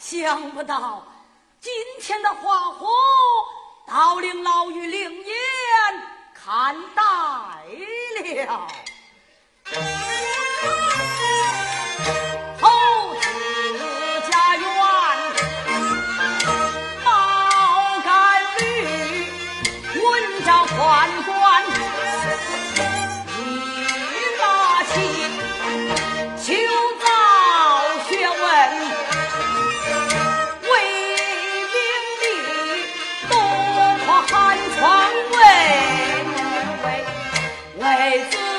想不到今天的花火倒令老于灵验，看呆了。偷子家园，毛干绿，温家宦官。却